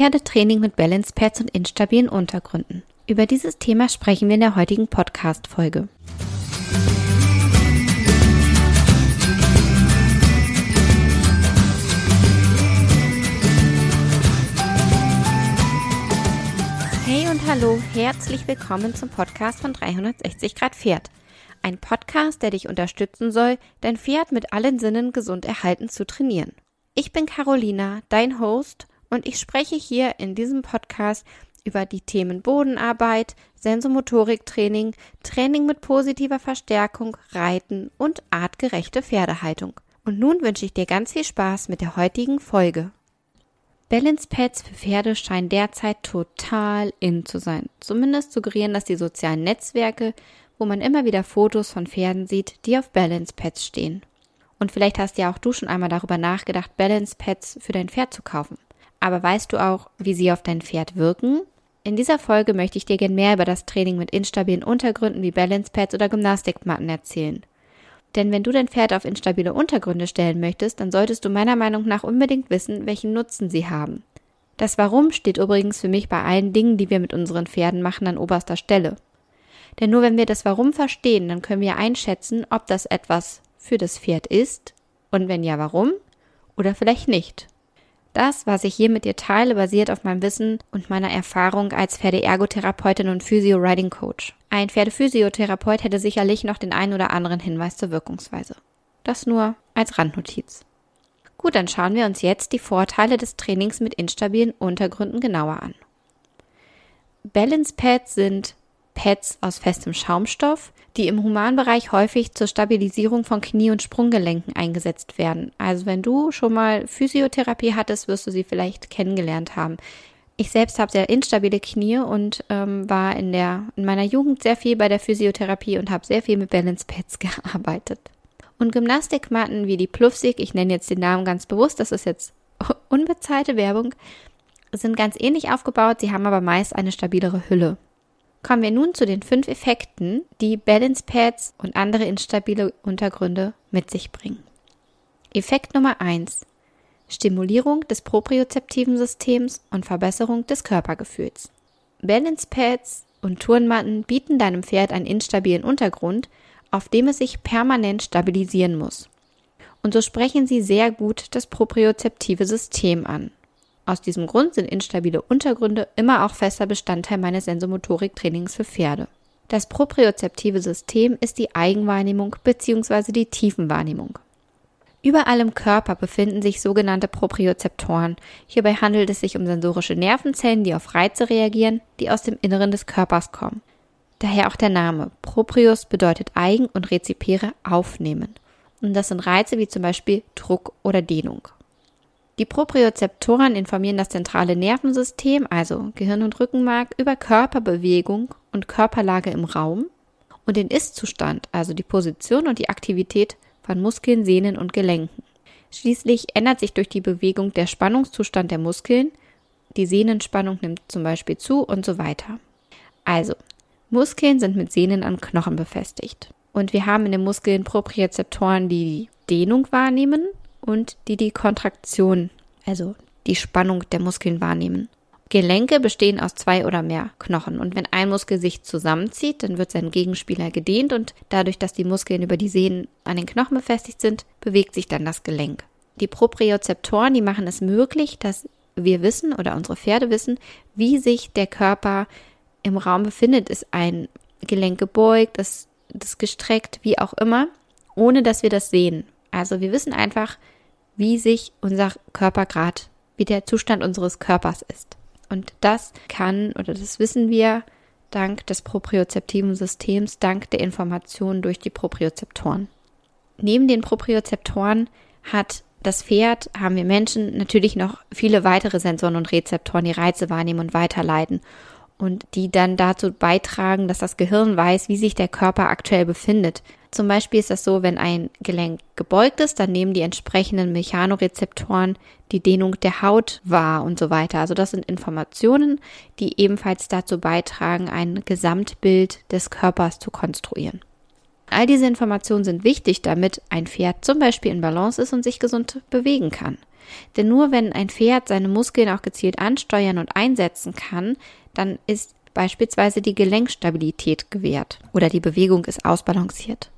Pferdetraining mit Balance Pads und instabilen Untergründen. Über dieses Thema sprechen wir in der heutigen Podcast-Folge. Hey und hallo, herzlich willkommen zum Podcast von 360 Grad Pferd. Ein Podcast, der dich unterstützen soll, dein Pferd mit allen Sinnen gesund erhalten zu trainieren. Ich bin Carolina, dein Host, und ich spreche hier in diesem Podcast über die Themen Bodenarbeit, Sensomotoriktraining, Training mit positiver Verstärkung, Reiten und artgerechte Pferdehaltung. Und nun wünsche ich dir ganz viel Spaß mit der heutigen Folge. Balance Pads für Pferde scheinen derzeit total in zu sein. Zumindest suggerieren das die sozialen Netzwerke, wo man immer wieder Fotos von Pferden sieht, die auf Balance Pads stehen. Und vielleicht hast ja auch du schon einmal darüber nachgedacht, Balance Pads für dein Pferd zu kaufen. Aber weißt du auch, wie sie auf dein Pferd wirken? In dieser Folge möchte ich dir gern mehr über das Training mit instabilen Untergründen wie Balance Pads oder Gymnastikmatten erzählen. Denn wenn du dein Pferd auf instabile Untergründe stellen möchtest, dann solltest du meiner Meinung nach unbedingt wissen, welchen Nutzen sie haben. Das Warum steht übrigens für mich bei allen Dingen, die wir mit unseren Pferden machen, an oberster Stelle. Denn nur wenn wir das Warum verstehen, dann können wir einschätzen, ob das etwas für das Pferd ist und wenn ja, warum oder vielleicht nicht. Das, was ich hier mit dir teile, basiert auf meinem Wissen und meiner Erfahrung als Pferdeergotherapeutin und Physio-Riding-Coach. Ein Pferdephysiotherapeut hätte sicherlich noch den einen oder anderen Hinweis zur Wirkungsweise. Das nur als Randnotiz. Gut, dann schauen wir uns jetzt die Vorteile des Trainings mit instabilen Untergründen genauer an. Balance Pads sind Pads aus festem Schaumstoff, die im Humanbereich häufig zur Stabilisierung von Knie- und Sprunggelenken eingesetzt werden. Also wenn du schon mal Physiotherapie hattest, wirst du sie vielleicht kennengelernt haben. Ich selbst habe sehr instabile Knie und ähm, war in der in meiner Jugend sehr viel bei der Physiotherapie und habe sehr viel mit Balance Pads gearbeitet. Und Gymnastikmatten wie die Plufsig, ich nenne jetzt den Namen ganz bewusst, das ist jetzt unbezahlte Werbung, sind ganz ähnlich aufgebaut, sie haben aber meist eine stabilere Hülle. Kommen wir nun zu den fünf Effekten, die Balance Pads und andere instabile Untergründe mit sich bringen. Effekt Nummer eins: Stimulierung des propriozeptiven Systems und Verbesserung des Körpergefühls. Balance Pads und Turnmatten bieten deinem Pferd einen instabilen Untergrund, auf dem es sich permanent stabilisieren muss. Und so sprechen sie sehr gut das propriozeptive System an. Aus diesem Grund sind instabile Untergründe immer auch fester Bestandteil meines Sensomotoriktrainings für Pferde. Das propriozeptive System ist die Eigenwahrnehmung bzw. die Tiefenwahrnehmung. Überall im Körper befinden sich sogenannte Propriozeptoren. Hierbei handelt es sich um sensorische Nervenzellen, die auf Reize reagieren, die aus dem Inneren des Körpers kommen. Daher auch der Name. Proprius bedeutet eigen und rezipere aufnehmen. Und das sind Reize wie zum Beispiel Druck oder Dehnung. Die Propriozeptoren informieren das zentrale Nervensystem, also Gehirn und Rückenmark, über Körperbewegung und Körperlage im Raum und den Ist-Zustand, also die Position und die Aktivität von Muskeln, Sehnen und Gelenken. Schließlich ändert sich durch die Bewegung der Spannungszustand der Muskeln, die Sehnenspannung nimmt zum Beispiel zu und so weiter. Also, Muskeln sind mit Sehnen an Knochen befestigt. Und wir haben in den Muskeln Propriozeptoren, die Dehnung wahrnehmen und die die Kontraktion, also die Spannung der Muskeln wahrnehmen. Gelenke bestehen aus zwei oder mehr Knochen und wenn ein Muskel sich zusammenzieht, dann wird sein Gegenspieler gedehnt und dadurch, dass die Muskeln über die Sehnen an den Knochen befestigt sind, bewegt sich dann das Gelenk. Die Propriozeptoren, die machen es möglich, dass wir wissen oder unsere Pferde wissen, wie sich der Körper im Raum befindet. Ist ein Gelenk gebeugt, ist das gestreckt, wie auch immer, ohne dass wir das sehen. Also wir wissen einfach, wie sich unser Körper gerade, wie der Zustand unseres Körpers ist. Und das kann oder das wissen wir dank des propriozeptiven Systems, dank der Informationen durch die Propriozeptoren. Neben den Propriozeptoren hat das Pferd, haben wir Menschen natürlich noch viele weitere Sensoren und Rezeptoren, die Reize wahrnehmen und weiterleiten und die dann dazu beitragen, dass das Gehirn weiß, wie sich der Körper aktuell befindet. Zum Beispiel ist das so, wenn ein Gelenk gebeugt ist, dann nehmen die entsprechenden Mechanorezeptoren die Dehnung der Haut wahr und so weiter. Also das sind Informationen, die ebenfalls dazu beitragen, ein Gesamtbild des Körpers zu konstruieren. All diese Informationen sind wichtig, damit ein Pferd zum Beispiel in Balance ist und sich gesund bewegen kann. Denn nur wenn ein Pferd seine Muskeln auch gezielt ansteuern und einsetzen kann, dann ist beispielsweise die Gelenkstabilität gewährt oder die Bewegung ist ausbalanciert.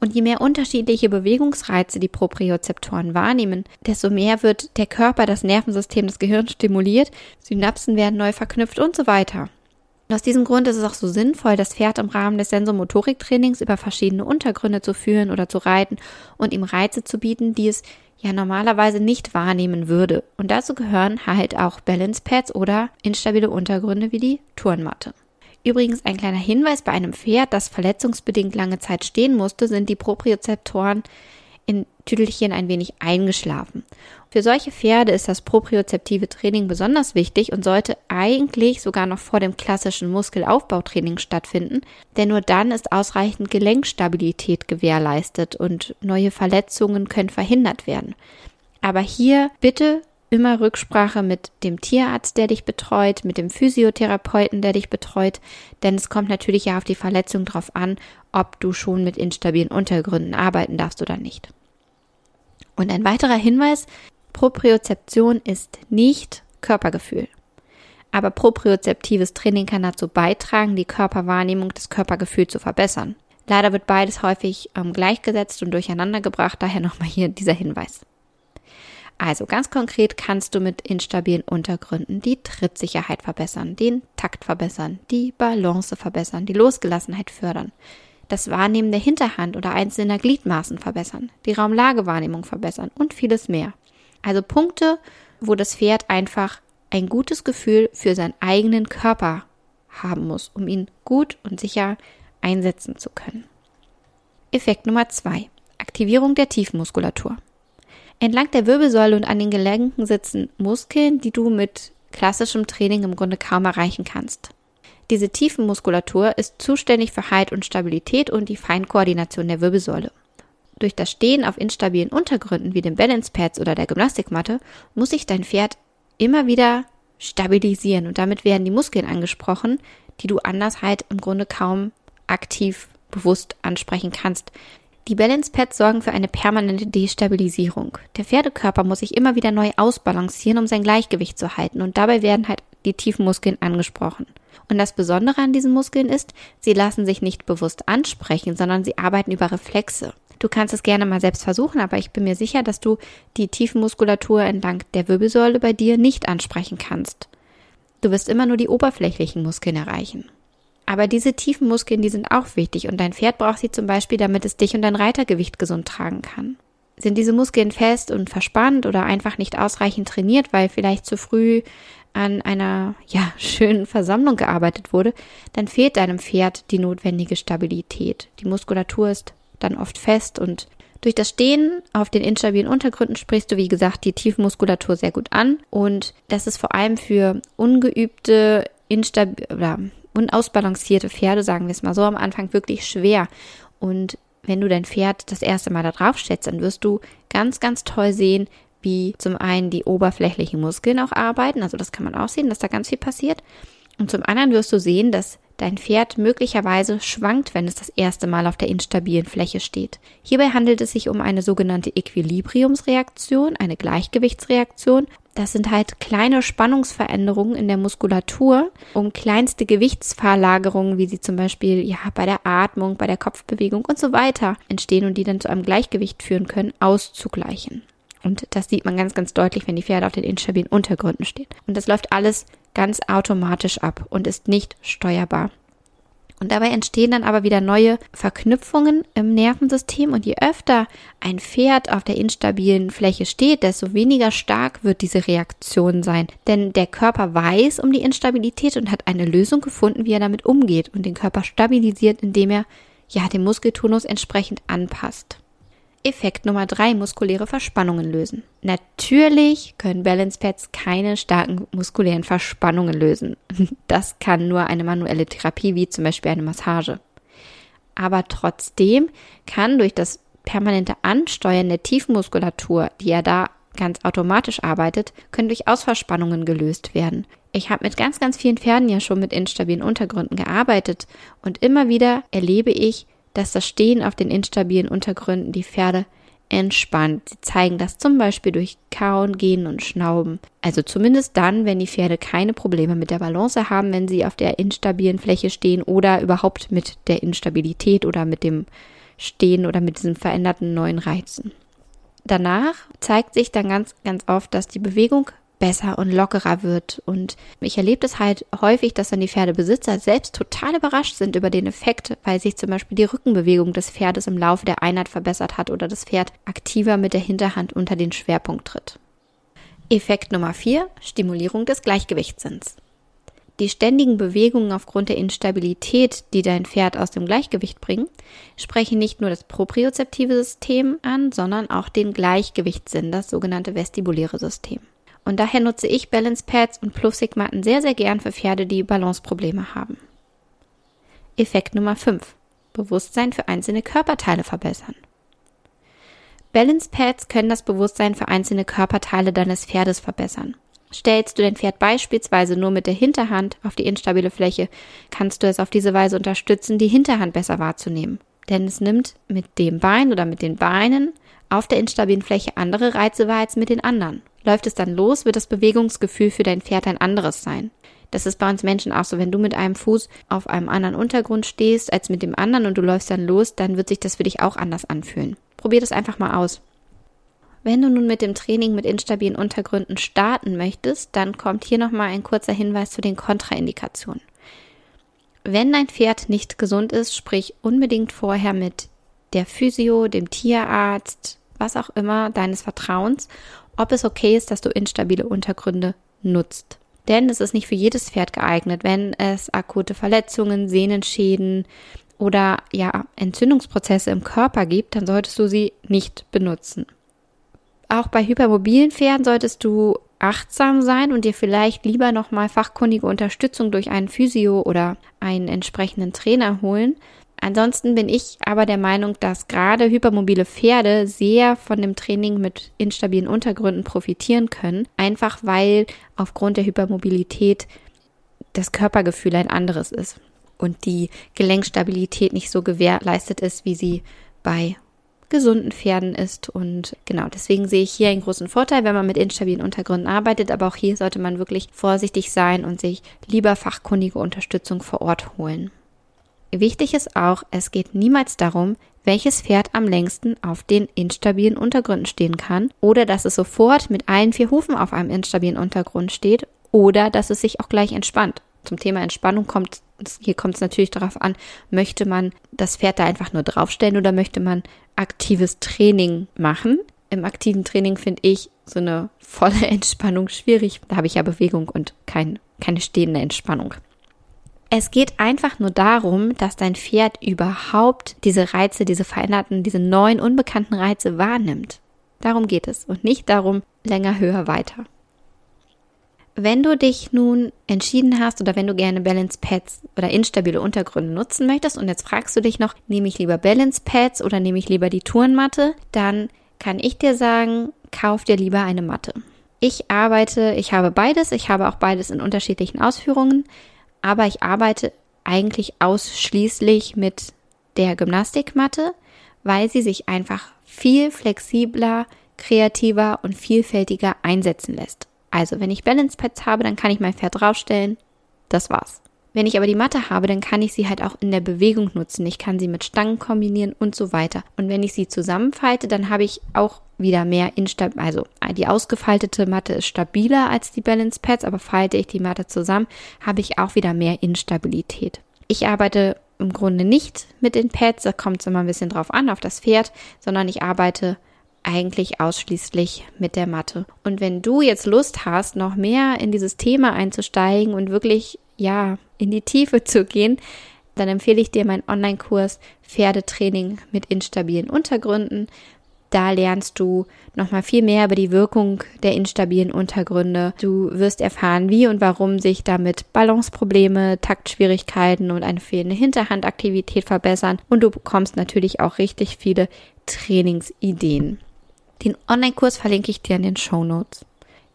Und je mehr unterschiedliche Bewegungsreize die Propriozeptoren wahrnehmen, desto mehr wird der Körper, das Nervensystem, das Gehirn stimuliert, Synapsen werden neu verknüpft und so weiter. Und aus diesem Grund ist es auch so sinnvoll, das Pferd im Rahmen des Sensomotoriktrainings über verschiedene Untergründe zu führen oder zu reiten und ihm Reize zu bieten, die es ja normalerweise nicht wahrnehmen würde. Und dazu gehören halt auch Balance Pads oder instabile Untergründe wie die Turnmatte. Übrigens ein kleiner Hinweis bei einem Pferd, das verletzungsbedingt lange Zeit stehen musste, sind die Propriozeptoren in Tüdelchen ein wenig eingeschlafen. Für solche Pferde ist das propriozeptive Training besonders wichtig und sollte eigentlich sogar noch vor dem klassischen Muskelaufbautraining stattfinden, denn nur dann ist ausreichend Gelenkstabilität gewährleistet und neue Verletzungen können verhindert werden. Aber hier bitte immer Rücksprache mit dem Tierarzt, der dich betreut, mit dem Physiotherapeuten, der dich betreut, denn es kommt natürlich ja auf die Verletzung drauf an, ob du schon mit instabilen Untergründen arbeiten darfst oder nicht. Und ein weiterer Hinweis, Propriozeption ist nicht Körpergefühl. Aber propriozeptives Training kann dazu beitragen, die Körperwahrnehmung des Körpergefühls zu verbessern. Leider wird beides häufig ähm, gleichgesetzt und durcheinander gebracht, daher nochmal hier dieser Hinweis. Also ganz konkret kannst du mit instabilen Untergründen die Trittsicherheit verbessern, den Takt verbessern, die Balance verbessern, die Losgelassenheit fördern, das Wahrnehmen der Hinterhand oder einzelner Gliedmaßen verbessern, die Raumlagewahrnehmung verbessern und vieles mehr. Also Punkte, wo das Pferd einfach ein gutes Gefühl für seinen eigenen Körper haben muss, um ihn gut und sicher einsetzen zu können. Effekt Nummer zwei: Aktivierung der Tiefmuskulatur. Entlang der Wirbelsäule und an den Gelenken sitzen Muskeln, die du mit klassischem Training im Grunde kaum erreichen kannst. Diese Tiefenmuskulatur ist zuständig für Halt und Stabilität und die Feinkoordination der Wirbelsäule. Durch das Stehen auf instabilen Untergründen wie den Balance Pads oder der Gymnastikmatte muss sich dein Pferd immer wieder stabilisieren und damit werden die Muskeln angesprochen, die du anders halt im Grunde kaum aktiv bewusst ansprechen kannst. Die Balance Pads sorgen für eine permanente Destabilisierung. Der Pferdekörper muss sich immer wieder neu ausbalancieren, um sein Gleichgewicht zu halten und dabei werden halt die tiefen Muskeln angesprochen. Und das Besondere an diesen Muskeln ist, sie lassen sich nicht bewusst ansprechen, sondern sie arbeiten über Reflexe. Du kannst es gerne mal selbst versuchen, aber ich bin mir sicher, dass du die Tiefenmuskulatur entlang der Wirbelsäule bei dir nicht ansprechen kannst. Du wirst immer nur die oberflächlichen Muskeln erreichen. Aber diese tiefen Muskeln, die sind auch wichtig und dein Pferd braucht sie zum Beispiel, damit es dich und dein Reitergewicht gesund tragen kann. Sind diese Muskeln fest und verspannt oder einfach nicht ausreichend trainiert, weil vielleicht zu früh an einer ja, schönen Versammlung gearbeitet wurde, dann fehlt deinem Pferd die notwendige Stabilität. Die Muskulatur ist dann oft fest und durch das Stehen auf den instabilen Untergründen sprichst du, wie gesagt, die Tiefmuskulatur sehr gut an. Und das ist vor allem für ungeübte, instabil unausbalancierte Pferde, sagen wir es mal so, am Anfang wirklich schwer. Und wenn du dein Pferd das erste Mal da drauf stellst, dann wirst du ganz, ganz toll sehen, wie zum einen die oberflächlichen Muskeln auch arbeiten. Also das kann man auch sehen, dass da ganz viel passiert. Und zum anderen wirst du sehen, dass dein Pferd möglicherweise schwankt, wenn es das erste Mal auf der instabilen Fläche steht. Hierbei handelt es sich um eine sogenannte Equilibriumsreaktion, eine Gleichgewichtsreaktion. Das sind halt kleine Spannungsveränderungen in der Muskulatur, um kleinste Gewichtsverlagerungen, wie sie zum Beispiel ja bei der Atmung, bei der Kopfbewegung und so weiter entstehen und die dann zu einem Gleichgewicht führen können, auszugleichen. Und das sieht man ganz, ganz deutlich, wenn die Pferde auf den instabilen Untergründen stehen. Und das läuft alles ganz automatisch ab und ist nicht steuerbar. Und dabei entstehen dann aber wieder neue Verknüpfungen im Nervensystem und je öfter ein Pferd auf der instabilen Fläche steht, desto weniger stark wird diese Reaktion sein. Denn der Körper weiß um die Instabilität und hat eine Lösung gefunden, wie er damit umgeht und den Körper stabilisiert, indem er ja den Muskeltonus entsprechend anpasst. Effekt Nummer drei, muskuläre Verspannungen lösen. Natürlich können Balance Pads keine starken muskulären Verspannungen lösen. Das kann nur eine manuelle Therapie wie zum Beispiel eine Massage. Aber trotzdem kann durch das permanente Ansteuern der Tiefmuskulatur, die ja da ganz automatisch arbeitet, können durchaus Verspannungen gelöst werden. Ich habe mit ganz, ganz vielen Pferden ja schon mit instabilen Untergründen gearbeitet und immer wieder erlebe ich, dass das Stehen auf den instabilen Untergründen die Pferde entspannt. Sie zeigen das zum Beispiel durch Kauen, Gehen und Schnauben. Also zumindest dann, wenn die Pferde keine Probleme mit der Balance haben, wenn sie auf der instabilen Fläche stehen oder überhaupt mit der Instabilität oder mit dem Stehen oder mit diesen veränderten neuen Reizen. Danach zeigt sich dann ganz, ganz oft, dass die Bewegung besser und lockerer wird. Und ich erlebe das halt häufig, dass dann die Pferdebesitzer selbst total überrascht sind über den Effekt, weil sich zum Beispiel die Rückenbewegung des Pferdes im Laufe der Einheit verbessert hat oder das Pferd aktiver mit der Hinterhand unter den Schwerpunkt tritt. Effekt Nummer 4, Stimulierung des Gleichgewichtssinns. Die ständigen Bewegungen aufgrund der Instabilität, die dein Pferd aus dem Gleichgewicht bringen, sprechen nicht nur das propriozeptive System an, sondern auch den Gleichgewichtssinn, das sogenannte vestibuläre System. Und daher nutze ich Balance Pads und Plussigmatten sehr, sehr gern für Pferde, die Balanceprobleme haben. Effekt Nummer 5. Bewusstsein für einzelne Körperteile verbessern. Balance Pads können das Bewusstsein für einzelne Körperteile deines Pferdes verbessern. Stellst du dein Pferd beispielsweise nur mit der Hinterhand auf die instabile Fläche, kannst du es auf diese Weise unterstützen, die Hinterhand besser wahrzunehmen. Denn es nimmt mit dem Bein oder mit den Beinen auf der instabilen Fläche andere Reize wahr als mit den anderen. Läuft es dann los, wird das Bewegungsgefühl für dein Pferd ein anderes sein. Das ist bei uns Menschen auch so. Wenn du mit einem Fuß auf einem anderen Untergrund stehst als mit dem anderen und du läufst dann los, dann wird sich das für dich auch anders anfühlen. Probier das einfach mal aus. Wenn du nun mit dem Training mit instabilen Untergründen starten möchtest, dann kommt hier nochmal ein kurzer Hinweis zu den Kontraindikationen. Wenn dein Pferd nicht gesund ist, sprich unbedingt vorher mit der Physio, dem Tierarzt, was auch immer deines Vertrauens, ob es okay ist, dass du instabile Untergründe nutzt. Denn es ist nicht für jedes Pferd geeignet, wenn es akute Verletzungen, Sehnenschäden oder ja Entzündungsprozesse im Körper gibt, dann solltest du sie nicht benutzen. Auch bei hypermobilen Pferden solltest du achtsam sein und dir vielleicht lieber nochmal fachkundige Unterstützung durch einen Physio oder einen entsprechenden Trainer holen, Ansonsten bin ich aber der Meinung, dass gerade hypermobile Pferde sehr von dem Training mit instabilen Untergründen profitieren können, einfach weil aufgrund der Hypermobilität das Körpergefühl ein anderes ist und die Gelenkstabilität nicht so gewährleistet ist, wie sie bei gesunden Pferden ist. Und genau, deswegen sehe ich hier einen großen Vorteil, wenn man mit instabilen Untergründen arbeitet. Aber auch hier sollte man wirklich vorsichtig sein und sich lieber fachkundige Unterstützung vor Ort holen. Wichtig ist auch, es geht niemals darum, welches Pferd am längsten auf den instabilen Untergründen stehen kann oder dass es sofort mit allen vier Hufen auf einem instabilen Untergrund steht oder dass es sich auch gleich entspannt. Zum Thema Entspannung kommt, hier kommt es natürlich darauf an, möchte man das Pferd da einfach nur draufstellen oder möchte man aktives Training machen? Im aktiven Training finde ich so eine volle Entspannung schwierig. Da habe ich ja Bewegung und kein, keine stehende Entspannung. Es geht einfach nur darum, dass dein Pferd überhaupt diese Reize, diese veränderten, diese neuen unbekannten Reize wahrnimmt. Darum geht es und nicht darum, länger, höher, weiter. Wenn du dich nun entschieden hast oder wenn du gerne Balance Pads oder instabile Untergründe nutzen möchtest und jetzt fragst du dich noch, nehme ich lieber Balance Pads oder nehme ich lieber die Tourenmatte, dann kann ich dir sagen, kauf dir lieber eine Matte. Ich arbeite, ich habe beides, ich habe auch beides in unterschiedlichen Ausführungen aber ich arbeite eigentlich ausschließlich mit der Gymnastikmatte, weil sie sich einfach viel flexibler, kreativer und vielfältiger einsetzen lässt. Also wenn ich Balance Pads habe, dann kann ich mein Pferd draufstellen. Das war's. Wenn ich aber die Matte habe, dann kann ich sie halt auch in der Bewegung nutzen. Ich kann sie mit Stangen kombinieren und so weiter. Und wenn ich sie zusammenfalte, dann habe ich auch wieder mehr instabil, also die ausgefaltete Matte ist stabiler als die Balance Pads, aber falte ich die Matte zusammen, habe ich auch wieder mehr Instabilität. Ich arbeite im Grunde nicht mit den Pads, da kommt es immer ein bisschen drauf an, auf das Pferd, sondern ich arbeite eigentlich ausschließlich mit der Matte. Und wenn du jetzt Lust hast, noch mehr in dieses Thema einzusteigen und wirklich, ja, in die Tiefe zu gehen, dann empfehle ich dir meinen Online-Kurs Pferdetraining mit instabilen Untergründen. Da lernst du nochmal viel mehr über die Wirkung der instabilen Untergründe. Du wirst erfahren, wie und warum sich damit Balanceprobleme, Taktschwierigkeiten und eine fehlende Hinterhandaktivität verbessern. Und du bekommst natürlich auch richtig viele Trainingsideen. Den Online-Kurs verlinke ich dir in den Show Notes.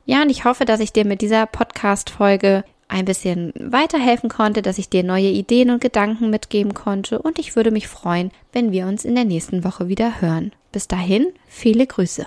Ja, und ich hoffe, dass ich dir mit dieser Podcast-Folge ein bisschen weiterhelfen konnte, dass ich dir neue Ideen und Gedanken mitgeben konnte und ich würde mich freuen, wenn wir uns in der nächsten Woche wieder hören. Bis dahin, viele Grüße.